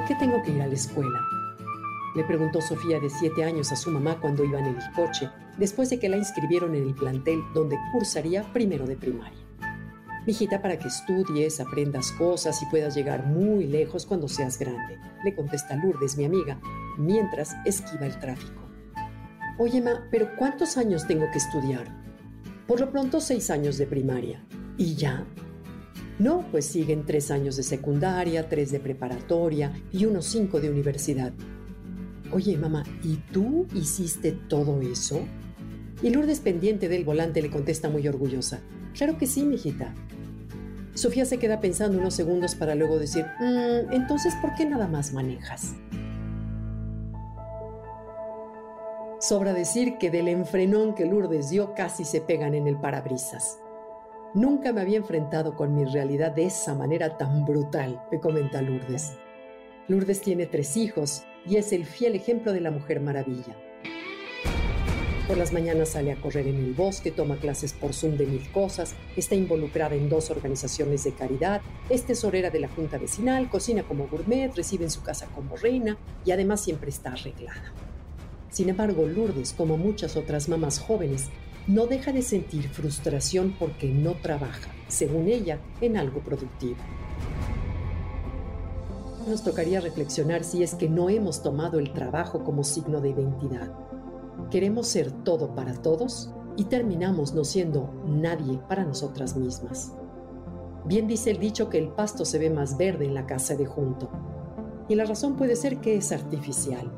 ¿Por qué tengo que ir a la escuela? Le preguntó Sofía de siete años a su mamá cuando iba en el coche, después de que la inscribieron en el plantel donde cursaría primero de primaria. Mijita, para que estudies, aprendas cosas y puedas llegar muy lejos cuando seas grande, le contesta Lourdes, mi amiga, mientras esquiva el tráfico. Oye, ma, pero ¿cuántos años tengo que estudiar? Por lo pronto, seis años de primaria. ¿Y ya? No, pues siguen tres años de secundaria, tres de preparatoria y unos cinco de universidad. Oye, mamá, ¿y tú hiciste todo eso? Y Lourdes, pendiente del volante, le contesta muy orgullosa. Claro que sí, mijita. Sofía se queda pensando unos segundos para luego decir, "Mm, entonces, ¿por qué nada más manejas? Sobra decir que del enfrenón que Lourdes dio casi se pegan en el parabrisas. Nunca me había enfrentado con mi realidad de esa manera tan brutal, me comenta Lourdes. Lourdes tiene tres hijos y es el fiel ejemplo de la Mujer Maravilla. Por las mañanas sale a correr en el bosque, toma clases por Zoom de mil cosas, está involucrada en dos organizaciones de caridad, es tesorera de la Junta Vecinal, cocina como gourmet, recibe en su casa como reina y además siempre está arreglada. Sin embargo, Lourdes, como muchas otras mamás jóvenes, no deja de sentir frustración porque no trabaja, según ella, en algo productivo. Nos tocaría reflexionar si es que no hemos tomado el trabajo como signo de identidad. Queremos ser todo para todos y terminamos no siendo nadie para nosotras mismas. Bien dice el dicho que el pasto se ve más verde en la casa de junto. Y la razón puede ser que es artificial.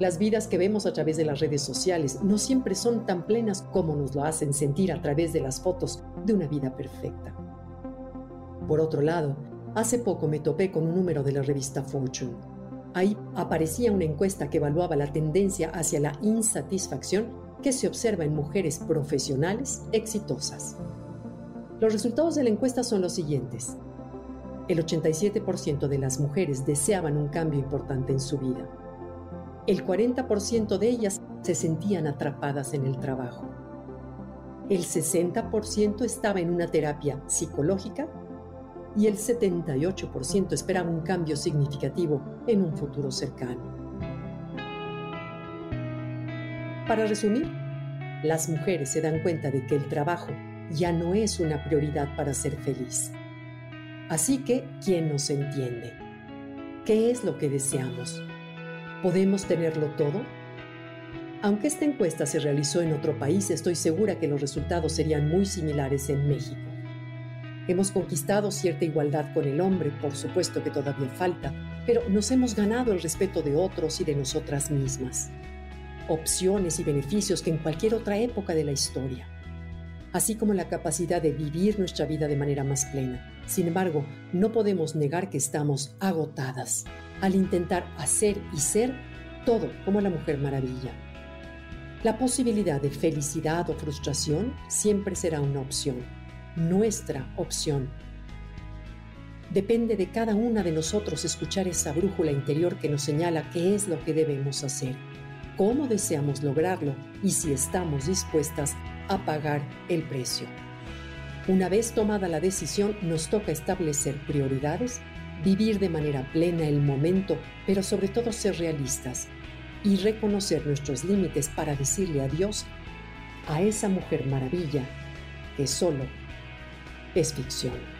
Las vidas que vemos a través de las redes sociales no siempre son tan plenas como nos lo hacen sentir a través de las fotos de una vida perfecta. Por otro lado, hace poco me topé con un número de la revista Fortune. Ahí aparecía una encuesta que evaluaba la tendencia hacia la insatisfacción que se observa en mujeres profesionales exitosas. Los resultados de la encuesta son los siguientes. El 87% de las mujeres deseaban un cambio importante en su vida el 40% de ellas se sentían atrapadas en el trabajo. El 60% estaba en una terapia psicológica y el 78% esperaba un cambio significativo en un futuro cercano. Para resumir, las mujeres se dan cuenta de que el trabajo ya no es una prioridad para ser feliz. Así que, ¿quién nos entiende? ¿Qué es lo que deseamos? ¿Podemos tenerlo todo? Aunque esta encuesta se realizó en otro país, estoy segura que los resultados serían muy similares en México. Hemos conquistado cierta igualdad con el hombre, por supuesto que todavía falta, pero nos hemos ganado el respeto de otros y de nosotras mismas. Opciones y beneficios que en cualquier otra época de la historia. Así como la capacidad de vivir nuestra vida de manera más plena. Sin embargo, no podemos negar que estamos agotadas al intentar hacer y ser todo como la Mujer Maravilla. La posibilidad de felicidad o frustración siempre será una opción, nuestra opción. Depende de cada una de nosotros escuchar esa brújula interior que nos señala qué es lo que debemos hacer, cómo deseamos lograrlo y si estamos dispuestas a pagar el precio. Una vez tomada la decisión, nos toca establecer prioridades vivir de manera plena el momento, pero sobre todo ser realistas y reconocer nuestros límites para decirle adiós a esa mujer maravilla que solo es ficción.